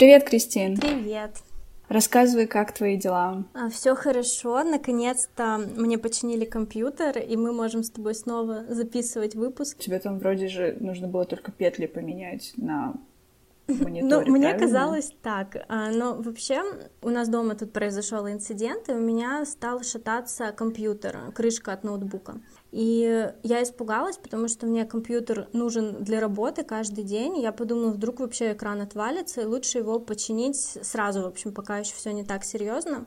Привет, Кристин. Привет. Рассказывай, как твои дела? А, Все хорошо. Наконец-то мне починили компьютер, и мы можем с тобой снова записывать выпуск. Тебе там вроде же нужно было только петли поменять на Ну, мне правильно? казалось так. А, Но вообще у нас дома тут произошел инцидент, и у меня стал шататься компьютер, крышка от ноутбука. И я испугалась, потому что мне компьютер нужен для работы каждый день. Я подумала, вдруг вообще экран отвалится, и лучше его починить сразу, в общем, пока еще все не так серьезно.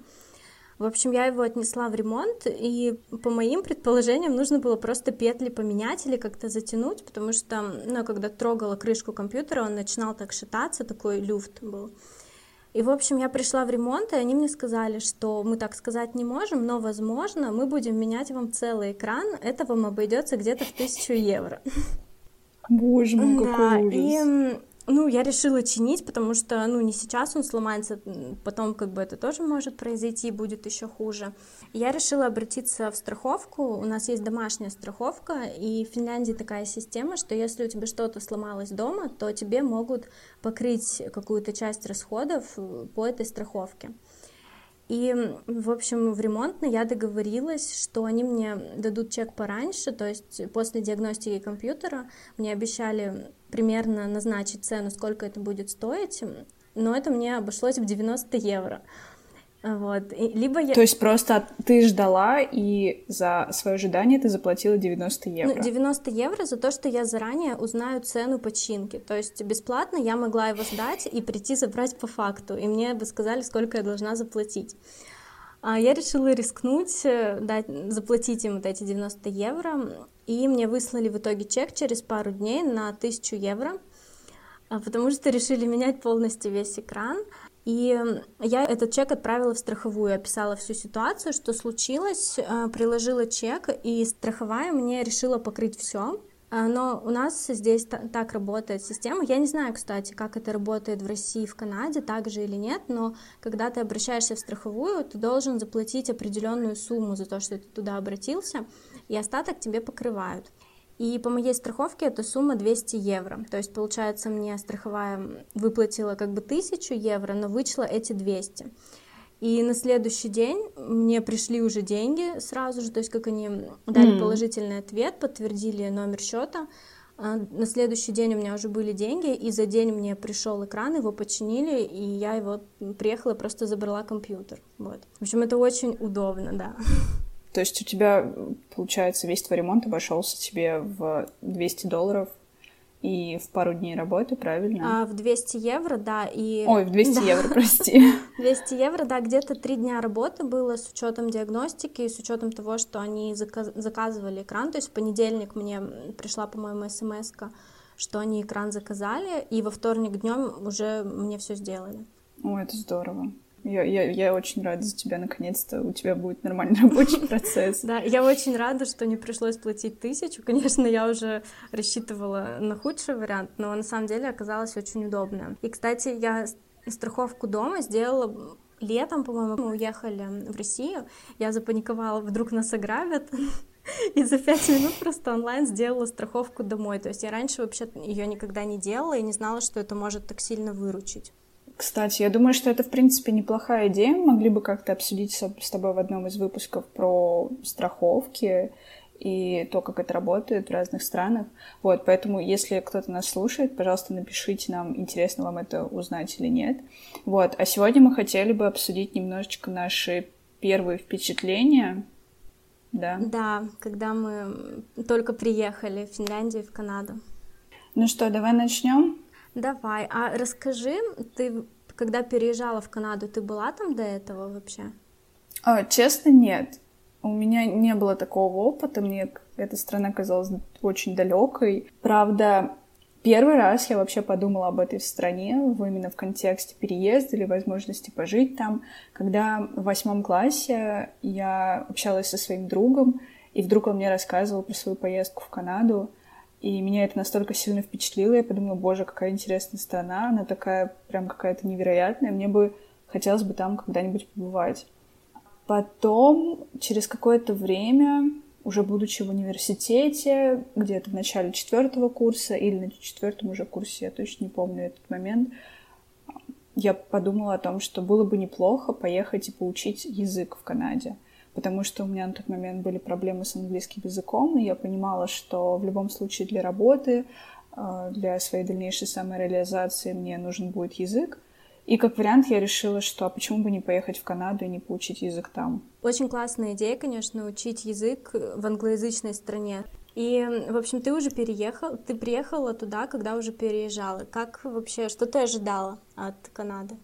В общем, я его отнесла в ремонт, и по моим предположениям нужно было просто петли поменять или как-то затянуть, потому что, ну, когда трогала крышку компьютера, он начинал так шататься, такой люфт был. И, в общем, я пришла в ремонт, и они мне сказали, что мы так сказать не можем, но, возможно, мы будем менять вам целый экран, это вам обойдется где-то в тысячу евро. Боже мой, Да, какой ужас. и ну, я решила чинить, потому что, ну, не сейчас он сломается, потом как бы это тоже может произойти, будет еще хуже. Я решила обратиться в страховку, у нас есть домашняя страховка, и в Финляндии такая система, что если у тебя что-то сломалось дома, то тебе могут покрыть какую-то часть расходов э, по этой страховке. И, в общем, в ремонтной я договорилась, что они мне дадут чек пораньше, то есть после диагностики компьютера мне обещали примерно назначить цену, сколько это будет стоить, но это мне обошлось в 90 евро. Вот. И либо я... То есть просто ты ждала, и за свое ожидание ты заплатила 90 Ну, евро. 90 евро за то, что я заранее узнаю цену починки. То есть бесплатно я могла его сдать и прийти забрать по факту. И мне бы сказали, сколько я должна заплатить. А я решила рискнуть, э, дать, заплатить им вот эти 90 евро. И мне выслали в итоге чек через пару дней на 1000 евро, а, потому что решили менять полностью весь экран. И я этот чек отправила в страховую, описала всю ситуацию, что случилось, э, приложила чек, и страховая мне решила покрыть все. Но у нас здесь та- так работает система. Я не знаю, кстати, как это работает в России, в Канаде, так же или нет, но когда ты обращаешься в страховую, ты должен заплатить определенную сумму за то, что ты туда обратился, и остаток тебе покрывают. И по моей страховке эта сумма 200 евро. То есть, получается, мне страховая выплатила как бы 1000 евро, но вычла эти 200. И на следующий день мне пришли уже деньги сразу же, то есть как они дали М. положительный ответ, подтвердили номер счета. А На следующий день у меня уже были деньги, и за день мне пришел экран, его починили, и я его приехала, просто забрала компьютер. Вот. В общем, это очень удобно, да. То есть у тебя, получается, весь твой ремонт обошелся тебе в 200 долларов и в пару дней работы, правильно? А в 200 евро, да, и... Ой, в 200 Да. евро, прости. 200 евро, да, где-то три дня работы было с учетом диагностики и с учетом того, что они заказ- заказывали экран. То есть в понедельник мне пришла, по-моему, смс что они экран заказали, и во вторник днем уже мне все сделали. Ой, это здорово. Я, я, я очень рада за тебя, наконец-то у тебя будет нормальный рабочий процесс. Да, я очень рада, что не пришлось платить тысячу. Конечно, я уже рассчитывала на худший вариант, но на самом деле оказалось очень удобно. И, кстати, я страховку дома сделала летом, по-моему, мы уехали в Россию. Я запаниковала, вдруг нас ограбят. И за пять минут просто онлайн сделала страховку домой. То есть я раньше вообще ее никогда не делала и не знала, что это может так сильно выручить. Кстати, я думаю, что это, в принципе, неплохая идея. Мы могли бы как-то обсудить с тобой в одном из выпусков про страховки и то, как это работает в разных странах. Вот, поэтому, если кто-то нас слушает, пожалуйста, напишите нам, интересно вам это узнать или нет. Вот, а сегодня мы хотели бы обсудить немножечко наши первые впечатления. Да. Да, когда мы только приехали в Финляндию в Канаду. Ну что, давай начнем. Давай, а расскажи, ты когда переезжала в Канаду, ты была там до этого вообще? А, честно, нет. У меня не было такого опыта, мне эта страна казалась очень далекой. Правда, первый раз я вообще подумала об этой стране именно в контексте переезда или возможности пожить там, когда в восьмом классе я общалась со своим другом, и вдруг он мне рассказывал про свою поездку в Канаду, И меня это настолько сильно впечатлило, я подумала, боже, какая интересная страна, она такая прям какая-то невероятная, мне бы хотелось бы там когда-нибудь побывать. Потом, через какое-то время, уже будучи в университете, где-то в начале четвертого курса или на четвертом уже курсе, я точно не помню этот момент, я подумала о том, что было бы неплохо поехать и поучить язык в Канаде, потому что у меня на тот момент были проблемы с английским языком, и я понимала, что в любом случае для работы, э, для своей дальнейшей самореализации мне нужен будет язык. И как вариант я решила, что а почему бы не поехать в Канаду и не поучить язык там. Очень классная идея, конечно, учить язык в англоязычной стране. И, в общем, ты уже переехал, ты приехала туда, когда уже переезжала. Как вообще, что ты ожидала от Канады?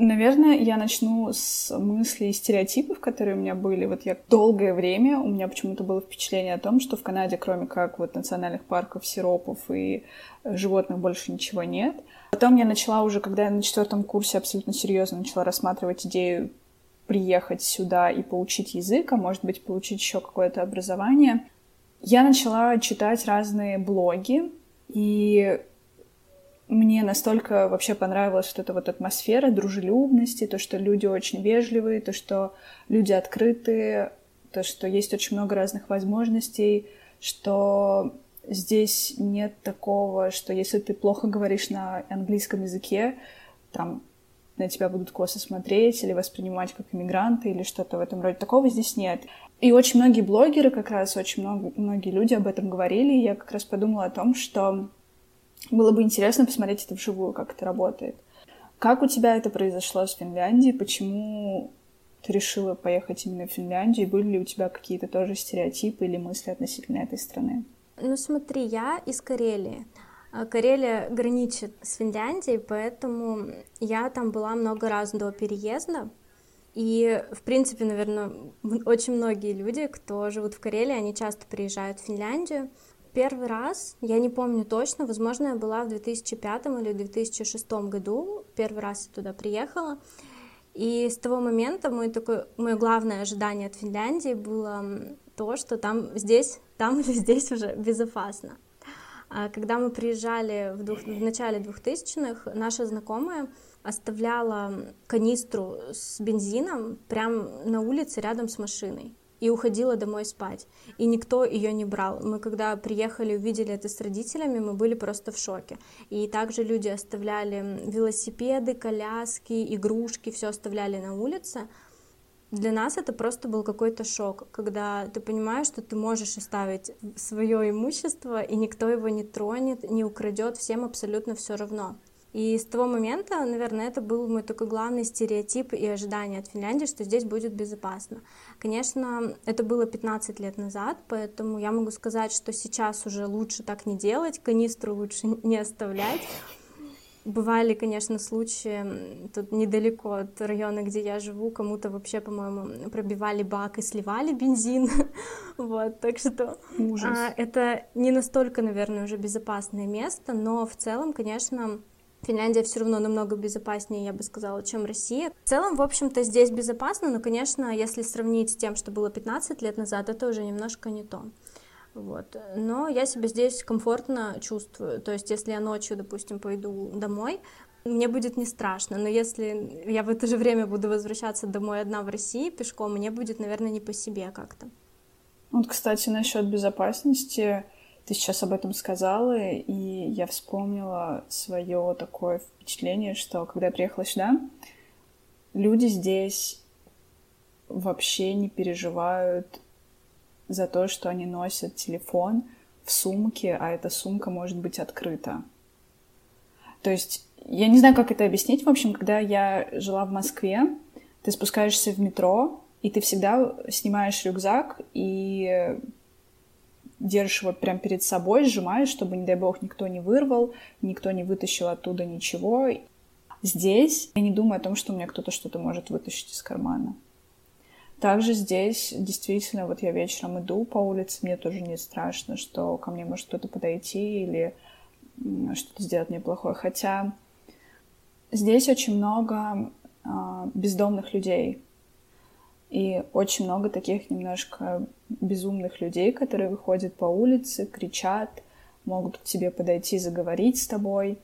Наверное, я начну с мыслей и стереотипов, которые у меня были. Вот я долгое время, у меня почему-то было впечатление о том, что в Канаде, кроме как вот национальных парков, сиропов и животных, больше ничего нет. Потом я начала уже, когда я на четвертом курсе абсолютно серьезно начала рассматривать идею приехать сюда и поучить язык, а может быть, получить еще какое-то образование, я начала читать разные блоги, и мне настолько вообще понравилась вот эта вот атмосфера дружелюбности, то, что люди очень вежливые, то, что люди открытые, то, что есть очень много разных возможностей, что здесь нет такого, что если ты плохо говоришь на английском языке, там на тебя будут косо смотреть или воспринимать как иммигранта или что-то в этом роде. Такого здесь нет. И очень многие блогеры, как раз очень много, многие люди об этом говорили, и я как раз подумала о том, что было бы интересно посмотреть это вживую, как это работает. Как у тебя это произошло с Финляндией? Почему ты решила поехать именно в Финляндию? Были ли у тебя какие-то тоже стереотипы или мысли относительно этой страны? Ну смотри, я из Карелии. А Карелия граничит с Финляндией, поэтому я там была много раз до переезда. И, в принципе, наверное, очень многие люди, кто живут в Карелии, они часто приезжают в Финляндию. Первый раз, я не помню точно, возможно, я была в 2005 или 2006 году, первый раз я туда приехала. И с того момента мой такой, мое главное ожидание от Финляндии было то, что там здесь, там или здесь уже безопасно. А когда мы приезжали в, двух, в начале 2000-х, наша знакомая оставляла канистру с бензином прямо на улице рядом с машиной и уходила домой спать. И никто ее не брал. Мы когда приехали, увидели это с родителями, мы были просто в шоке. И также люди оставляли велосипеды, коляски, игрушки, все оставляли на улице. Для нас это просто был какой-то шок, когда ты понимаешь, что ты можешь оставить свое имущество, и никто его не тронет, не украдет, всем абсолютно все равно. И с того момента, наверное, это был мой такой главный стереотип и ожидание от Финляндии, что здесь будет безопасно. Конечно, это было 15 лет назад, поэтому я могу сказать, что сейчас уже лучше так не делать, канистру лучше не оставлять. Бывали, конечно, случаи тут недалеко от района, где я живу, кому-то вообще, по-моему, пробивали бак и сливали бензин. вот, так что Ужас. А, это не настолько, наверное, уже безопасное место, но в целом, конечно, Финляндия все равно намного безопаснее, я бы сказала, чем Россия. В целом, в общем-то, здесь безопасно, но, конечно, если сравнить с тем, что было 15 лет назад, это уже немножко не то. Вот. Но я себя здесь комфортно чувствую. То есть, если я ночью, допустим, пойду домой, мне будет не страшно. Но если я в это же время буду возвращаться домой одна в России пешком, мне будет, наверное, не по себе как-то. Вот, кстати, насчет безопасности, ты сейчас об этом сказала, и я вспомнила свое такое впечатление, что когда я приехала сюда, люди здесь вообще не переживают за то, что они носят телефон в сумке, а эта сумка может быть открыта. То есть я не знаю, как это объяснить. В общем, когда я жила в Москве, ты спускаешься в метро, и ты всегда снимаешь рюкзак и держишь его прямо перед собой, сжимаешь, чтобы, не дай бог, никто не вырвал, никто не вытащил оттуда ничего. Здесь я не думаю о том, что у меня кто-то что-то может вытащить из кармана. Также здесь действительно, вот я вечером иду по улице, мне тоже не страшно, что ко мне может кто-то подойти или что-то сделать мне плохое. Хотя здесь очень много а, бездомных людей, и очень много таких немножко безумных людей, которые выходят по улице, кричат, могут к тебе подойти, заговорить с тобой,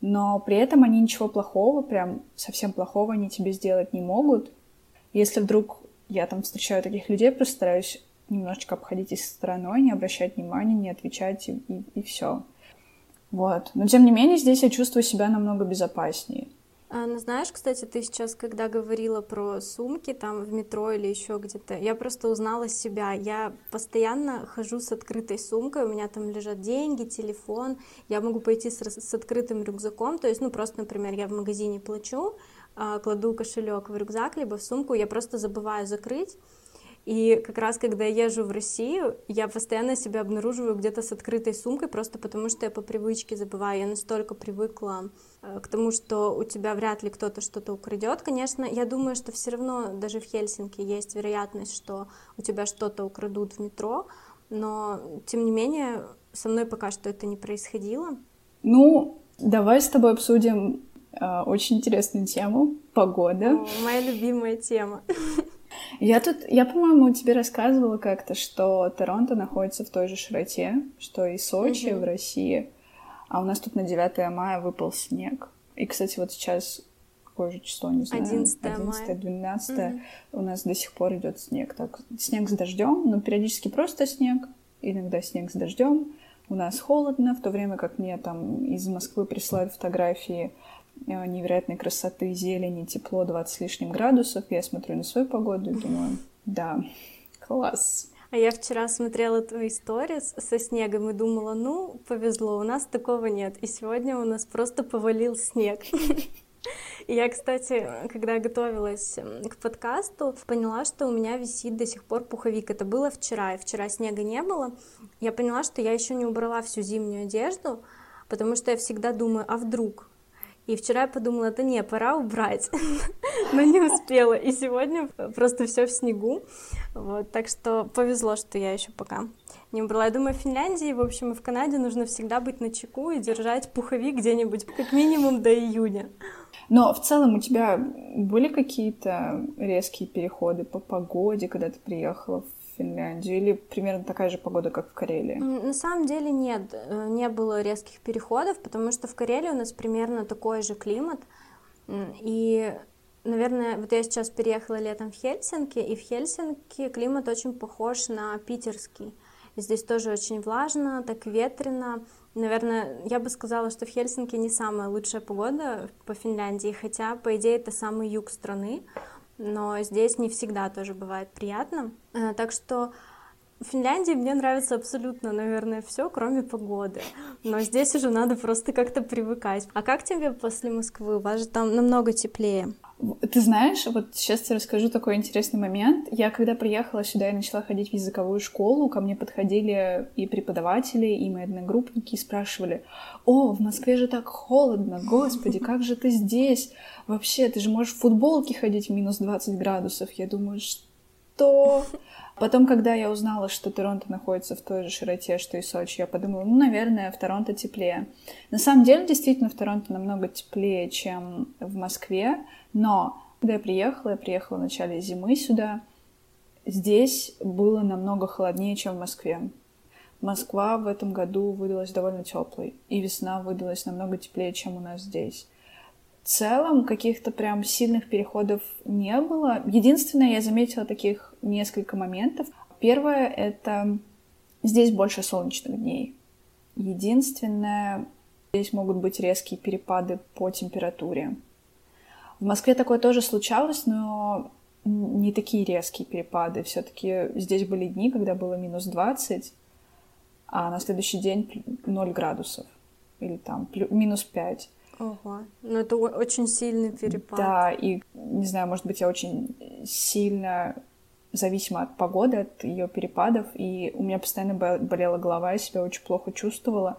но при этом они ничего плохого, прям совсем плохого они тебе сделать не могут. Если вдруг я там встречаю таких людей, просто стараюсь немножечко обходить их стороной, не обращать внимания, не отвечать и, и, и все. Вот. Но тем не менее, здесь я чувствую себя намного безопаснее. А, ну, знаешь, кстати, ты сейчас, когда говорила про сумки там в метро или еще где-то, я просто узнала себя. Я постоянно хожу с открытой сумкой, у меня там лежат деньги, телефон, я могу пойти с, с открытым рюкзаком, то есть, ну, просто, например, я в магазине плачу, а, кладу кошелек в рюкзак, либо в сумку, я просто забываю закрыть, и как раз, когда я езжу в Россию, я постоянно себя обнаруживаю где-то с открытой сумкой, просто потому что я по привычке забываю. Я настолько привыкла э, к тому, что у тебя вряд ли кто-то что-то украдет. Конечно, я думаю, что все равно даже в Хельсинки есть вероятность, что у тебя что-то украдут в метро, но тем не менее со мной пока что это не происходило. Ну, давай с тобой обсудим э, очень интересную тему погода. О, моя любимая тема. Я тут, я, по-моему, тебе рассказывала как-то, что Торонто находится в той же широте, что и Сочи mm-hmm. в России, а у нас тут на 9 мая выпал снег. И, кстати, вот сейчас какое же число, не знаю, 11, 11 12 mm-hmm. у нас до сих пор идет снег. Так, снег с дождем, но периодически просто снег, иногда снег с дождем. У нас холодно, в то время как мне там из Москвы присылают фотографии невероятной красоты, зелени, тепло, 20 с лишним градусов. Я смотрю на свою погоду и думаю, да, класс. А я вчера смотрела твои истории со снегом и думала, ну, повезло, у нас такого нет. И сегодня у нас просто повалил снег. Я, кстати, когда готовилась к подкасту, поняла, что у меня висит до сих пор пуховик. Это было вчера, и вчера снега не было. Я поняла, что я еще не убрала всю зимнюю одежду, потому что я всегда думаю, а вдруг? И вчера я подумала, это не, пора убрать, но не успела. И сегодня просто все в снегу. Вот, так что повезло, что я еще пока не убрала. Я думаю, в Финляндии, в общем, и в Канаде нужно всегда быть на чеку и держать пуховик где-нибудь как минимум до июня. Но в целом у тебя были какие-то резкие переходы по погоде, когда ты приехала в Финляндию? Или примерно такая же погода, как в Карелии? На самом деле нет, э, не было резких переходов, потому что в Карелии у нас примерно такой же климат. И, наверное, вот я сейчас переехала летом в Хельсинки, и в Хельсинки климат очень похож на питерский. Здесь тоже очень влажно, так ветрено. Наверное, я бы сказала, что в Хельсинки не самая лучшая погода по Финляндии, хотя, по идее, это самый юг страны но здесь не всегда тоже бывает приятно. Э, так что в Финляндии мне нравится абсолютно, наверное, все, кроме погоды. Но здесь уже надо просто как-то привыкать. А как тебе после Москвы? У вас же там намного теплее. Ты знаешь, вот сейчас я расскажу такой интересный момент. Я когда приехала сюда и начала ходить в языковую школу, ко мне подходили и преподаватели, и мои одногруппники и спрашивали, «О, в Москве же так холодно, господи, как же ты здесь? Вообще, ты же можешь в футболке ходить в минус 20 градусов». Я думаю, что... Потом, когда я узнала, что Торонто находится в той же широте, что и Сочи, я подумала, ну, наверное, в Торонто теплее. На самом деле, действительно, в Торонто намного теплее, чем в Москве, но когда я приехала, я приехала в начале зимы сюда, здесь было намного холоднее, чем в Москве. Москва в этом году выдалась довольно теплой, и весна выдалась намного теплее, чем у нас здесь. Целом каких-то прям сильных переходов не было. Единственное, я заметила таких несколько моментов. Первое — это здесь больше солнечных дней. Единственное, здесь могут быть резкие перепады по температуре. В Москве такое тоже случалось, но не такие резкие перепады. Все-таки здесь были дни, когда было минус 20, а на следующий день 0 градусов или там минус 5. Ого, ну это очень сильный перепад. Да, и не знаю, может быть, я очень сильно зависима от погоды, от ее перепадов, и у меня постоянно болела голова, я себя очень плохо чувствовала.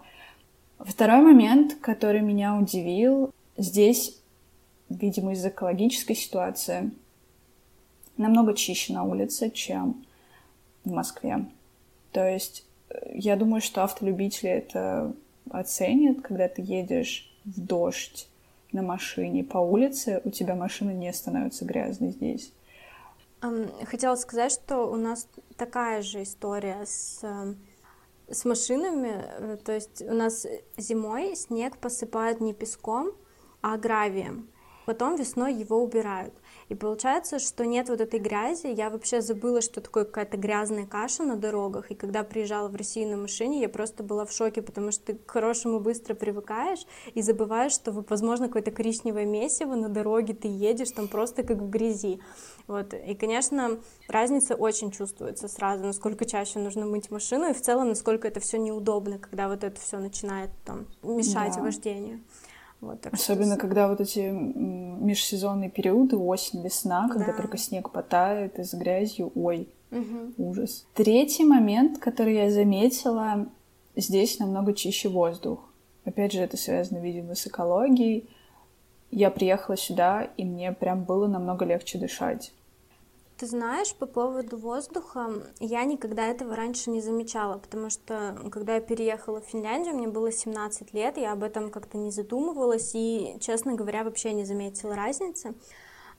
Второй момент, который меня удивил, здесь, видимо, из-за экологической ситуации, намного чище на улице, чем в Москве. То есть э, я думаю, что автолюбители это оценят, когда ты едешь в дождь на машине по улице, у тебя машина не становится грязной здесь. Хотела сказать, что у нас такая же история с с машинами, э, то есть у нас зимой снег посыпают не песком, а гравием. Потом весной его убирают. И получается, что нет вот этой грязи. Я вообще забыла, что такое какая-то грязная каша на дорогах. И когда приезжала в Россию на машине, я просто была в шоке, потому что ты к хорошему быстро привыкаешь и забываешь, что, возможно, какое-то коричневое месиво на дороге ты едешь, там просто как в грязи. Вот. И, конечно, разница очень чувствуется сразу, насколько чаще нужно мыть машину, и в целом, насколько это все неудобно, когда вот это все начинает там мешать да. вождению. Вот, Особенно, когда вот эти межсезонные периоды, осень, весна, когда да. только снег потает и с грязью, ой, угу. ужас. Третий момент, который я заметила, здесь намного чище воздух. Опять же, это связано, видимо, с экологией. Я приехала сюда, и мне прям было намного легче дышать. Ты знаешь, по поводу воздуха, я никогда этого раньше не замечала, потому что когда я переехала в Финляндию, мне было 17 лет, я об этом как-то не задумывалась и, честно говоря, вообще не заметила разницы.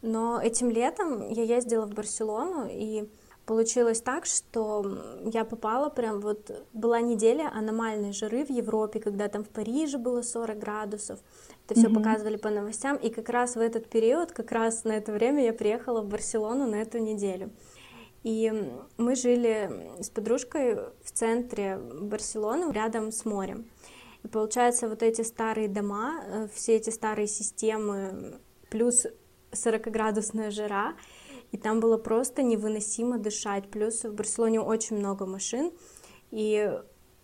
Но этим летом я ездила в Барселону, и получилось так, что я попала прям вот... Была неделя аномальной жары в Европе, когда там в Париже было 40 градусов, это все mm-hmm. показывали по новостям, и как раз в этот период, как раз на это время я приехала в Барселону на эту неделю. И мы жили с подружкой в центре Барселоны, рядом с морем. И получается, вот эти старые дома, э, все эти старые системы, плюс 40-градусная жара, и там было просто невыносимо дышать. Плюс в Барселоне очень много машин, и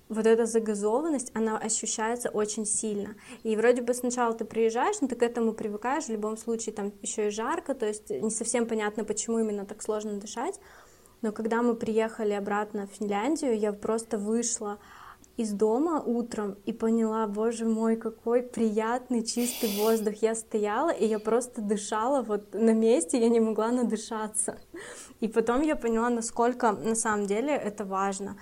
вот эта загазованность, она ощущается очень сильно. И вроде бы сначала ты приезжаешь, но ты к этому привыкаешь, в любом случае там еще и жарко, то есть не совсем понятно, почему именно так сложно дышать. Но когда мы приехали обратно в Финляндию, я просто вышла из дома утром и поняла, боже мой, какой приятный чистый воздух. Я стояла, и я просто дышала вот на месте, я не могла надышаться. И потом я поняла, насколько на самом деле это важно.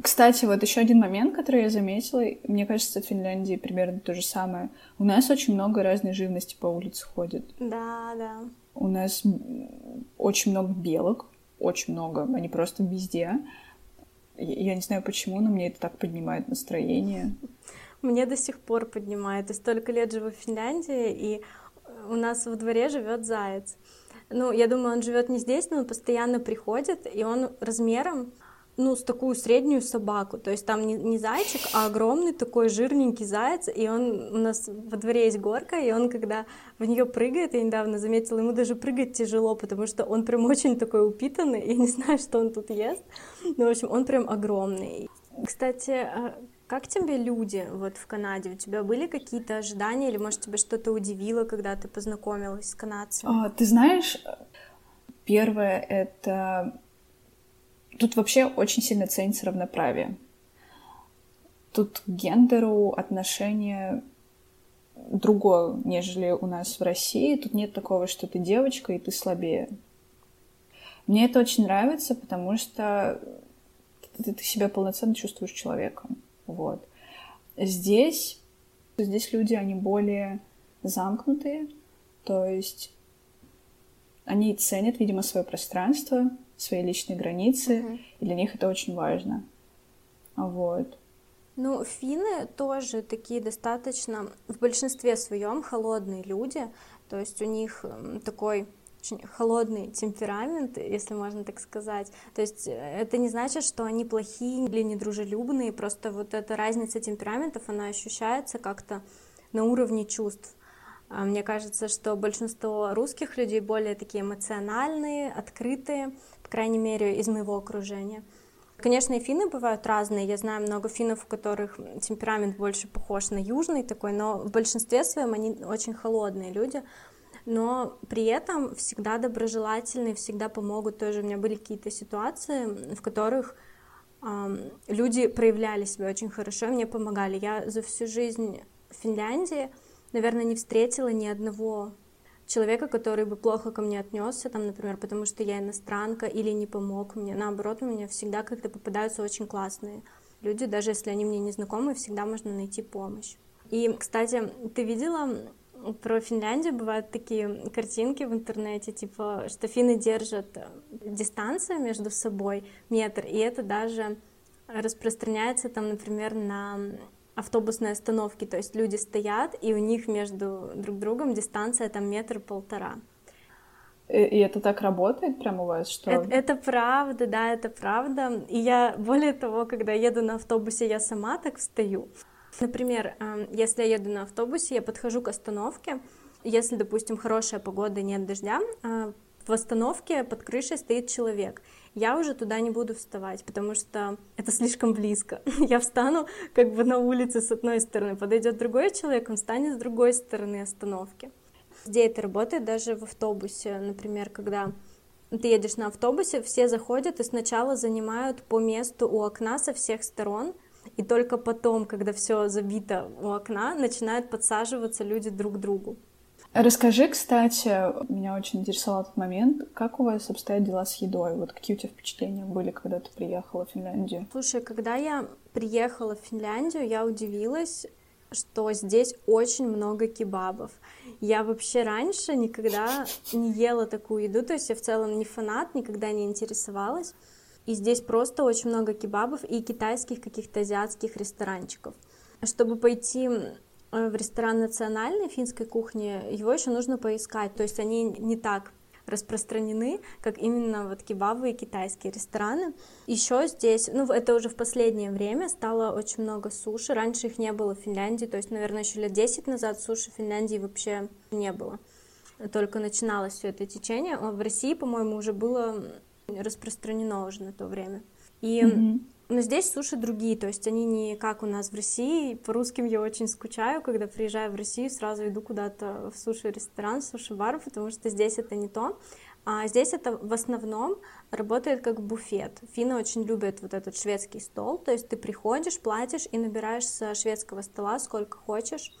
Кстати, вот еще один момент, который я заметила, мне кажется, в Финляндии примерно то же самое. У нас очень много разной живности по улице ходит. Да, да. У нас очень много белок, очень много, они просто везде. Я не знаю почему, но мне это так поднимает настроение. Мне до сих пор поднимает. Я столько лет живу в Финляндии, и у нас во дворе живет заяц. Ну, я думаю, он живет не здесь, но он постоянно приходит, и он размером ну, с такую среднюю собаку. То есть там не, не зайчик, а огромный такой жирненький заяц. И он у нас во дворе есть горка, и он, когда в нее прыгает, я недавно заметила, ему даже прыгать тяжело, потому что он прям очень такой упитанный, я не знаю, что он тут ест. Ну, в общем, он прям огромный. Кстати, а как тебе люди вот в Канаде? У тебя были какие-то ожидания или, может, тебя что-то удивило, когда ты познакомилась с канадцами? А, ты знаешь, первое — это Тут вообще очень сильно ценится равноправие. Тут к гендеру отношение другое, нежели у нас в России. Тут нет такого, что ты девочка и ты слабее. Мне это очень нравится, потому что ты, ты себя полноценно чувствуешь человеком. Вот. Здесь, здесь люди, они более замкнутые, то есть они ценят, видимо, свое пространство, свои личные границы, угу. и для них это очень важно. Вот. Ну, финны тоже такие достаточно, в большинстве своем холодные люди, то есть у них такой очень холодный темперамент, если можно так сказать. То есть э, это не значит, что они плохие или недружелюбные, просто вот эта разница темпераментов, она ощущается как-то на уровне чувств. А мне кажется, что большинство русских людей более такие эмоциональные, открытые, по крайней мере, из моего окружения. Конечно, и финны бывают разные. Я знаю много финнов, у которых темперамент больше похож на южный такой, но в большинстве своем они очень холодные люди. Но при этом всегда доброжелательные, всегда помогут. Тоже у меня были какие-то ситуации, в которых э, люди проявляли себя очень хорошо, мне помогали. Я за всю жизнь в Финляндии, наверное, не встретила ни одного человека, который бы плохо ко мне отнесся, там, например, потому что я иностранка или не помог мне. Наоборот, у меня всегда как-то попадаются очень классные люди, даже если они мне не знакомы, всегда можно найти помощь. И, кстати, ты видела про Финляндию бывают такие картинки в интернете, типа, что финны держат дистанцию между собой, метр, и это даже распространяется там, например, на автобусной остановке, то есть люди стоят, и у них между друг другом дистанция там метр-полтора. И, и это так работает прямо у вас, что... Это, это правда, да, это правда. И я, более того, когда еду на автобусе, я сама так встаю. Например, эм, если я еду на автобусе, я подхожу к остановке, если, допустим, хорошая погода, нет дождя, э, в остановке под крышей стоит человек. Я уже туда не буду вставать, потому что это слишком близко. Я встану как бы на улице с одной стороны, подойдет другой человек, он встанет с другой стороны остановки. Где это работает даже в автобусе, например, когда ты едешь на автобусе, все заходят и сначала занимают по месту у окна со всех сторон, и только потом, когда все забито у окна, начинают подсаживаться люди друг к другу. Расскажи, кстати, меня очень интересовал этот момент, как у вас обстоят дела с едой? Вот какие у тебя впечатления были, когда ты приехала в Финляндию? Слушай, когда я приехала в Финляндию, я удивилась, что здесь очень много кебабов. Я вообще раньше никогда не ела такую еду, то есть я в целом не фанат, никогда не интересовалась. И здесь просто очень много кебабов и китайских каких-то азиатских ресторанчиков. Чтобы пойти в ресторан национальной финской кухни, его еще нужно поискать. То есть они не так распространены, как именно вот кебабы и китайские рестораны. Еще здесь, ну это уже в последнее время стало очень много суши. Раньше их не было в Финляндии, то есть, наверное, еще лет 10 назад суши в Финляндии вообще не было. Только начиналось все это течение. А в России, по-моему, уже было распространено уже на то время. И mm-hmm. Но здесь суши другие, то есть они не как у нас в России. По русским я очень скучаю, когда приезжаю в Россию, сразу иду куда-то в суши-ресторан, суши-бар, потому что здесь это не то. А здесь это в основном работает как буфет. Финны очень любят вот этот шведский стол, то есть ты приходишь, платишь и набираешь с шведского стола сколько хочешь.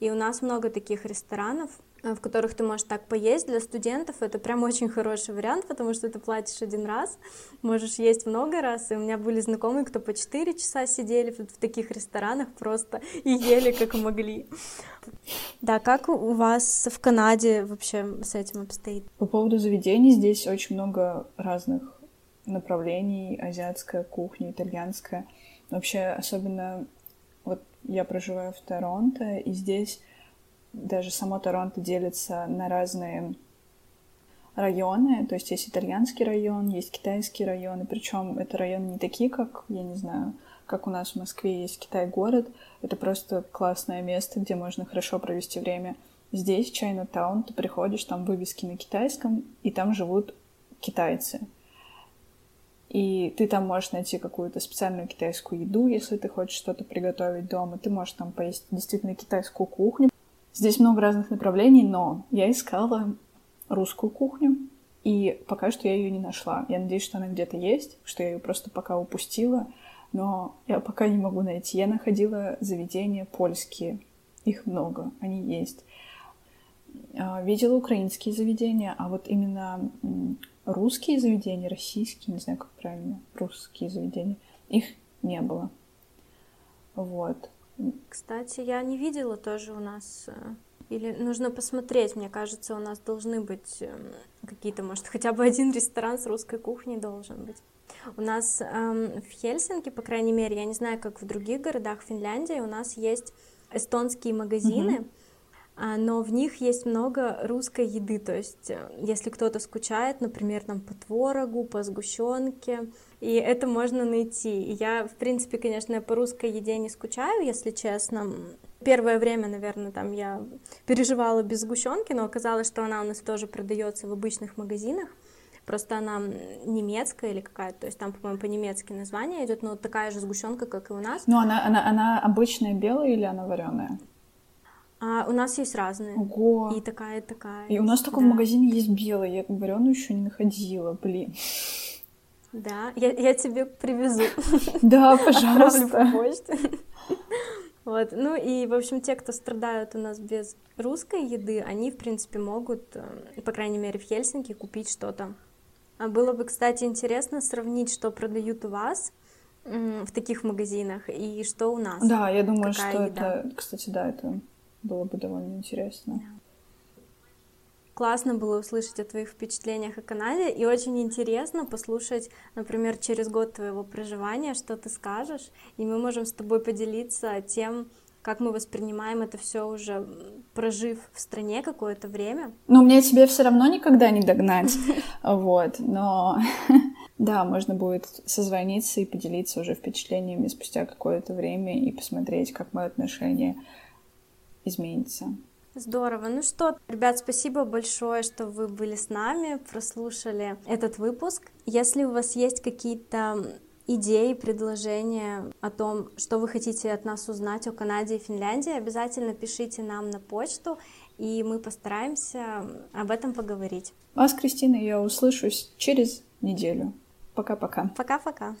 И у нас много таких ресторанов, в которых ты можешь так поесть. Для студентов это прям очень хороший вариант, потому что ты платишь один раз, можешь есть много раз. И у меня были знакомые, кто по 4 часа сидели в таких ресторанах просто и ели как могли. Да, как у вас в Канаде вообще с этим обстоит? По поводу заведений здесь очень много разных направлений. Азиатская кухня, итальянская. Вообще, особенно вот я проживаю в Торонто, и здесь даже само Торонто делится на разные районы, то есть есть итальянский район, есть китайский район, и причем это районы не такие, как, я не знаю, как у нас в Москве есть Китай-город, это просто классное место, где можно хорошо провести время. Здесь, в Чайна-таун, ты приходишь, там вывески на китайском, и там живут китайцы. И ты там можешь найти какую-то специальную китайскую еду, если ты хочешь что-то приготовить дома. Ты можешь там поесть действительно китайскую кухню, Здесь много разных направлений, но я искала русскую кухню, и пока что я ее не нашла. Я надеюсь, что она где-то есть, что я ее просто пока упустила, но я пока не могу найти. Я находила заведения польские, их много, они есть. А, видела украинские заведения, а вот именно русские заведения, российские, не знаю, как правильно, русские заведения, их не было. Вот. Кстати, я не видела тоже у нас. Э, или нужно посмотреть, мне кажется, у нас должны быть эм, какие-то, может, хотя бы один ресторан с русской кухней должен быть. У нас эм, в Хельсинки, по крайней мере, я не знаю, как в других городах Финляндии, у нас есть эстонские магазины, mm-hmm но в них есть много русской еды, то есть э, если кто-то скучает, например, там по творогу, по сгущенке, и это можно найти. И я, в принципе, конечно, по русской еде не скучаю, если честно. Первое время, наверное, там я переживала без сгущенки, но оказалось, что она у нас тоже продается в обычных магазинах. Просто она немецкая или какая-то, то есть там, по-моему, по-немецки название идет, но такая же сгущенка, как и у нас. Ну, она, она, она обычная белая или она вареная? А у нас есть разные. Ого. И такая, и такая. И у нас только да. в магазине есть белая. Я вареную еще не находила, блин. Да, я, я тебе привезу. Да, пожалуйста. Вот, ну и, в общем, те, кто страдают у нас без русской еды, они, в принципе, могут, э, по крайней мере, в Хельсинки купить что-то. А было бы, кстати, интересно сравнить, что продают у вас в таких магазинах и что у нас. Да, я думаю, что еда. это, кстати, да, это было бы довольно интересно. Классно было услышать о твоих впечатлениях о Канаде, и очень интересно послушать, например, через год твоего проживания, что ты скажешь, и мы можем с тобой поделиться тем, как мы воспринимаем это все уже, прожив в стране какое-то время. Ну, мне тебе все равно никогда не догнать, вот, но да, можно будет созвониться и поделиться уже впечатлениями спустя какое-то время и посмотреть, как мое отношение изменится. Здорово. Ну что, ребят, спасибо большое, что вы были с нами, прослушали этот выпуск. Если у вас есть какие-то идеи, предложения о том, что вы хотите от нас узнать о Канаде и Финляндии, обязательно пишите нам на почту, и мы постараемся об этом поговорить. Вас, Кристина, я услышусь через неделю. Пока-пока. Пока-пока.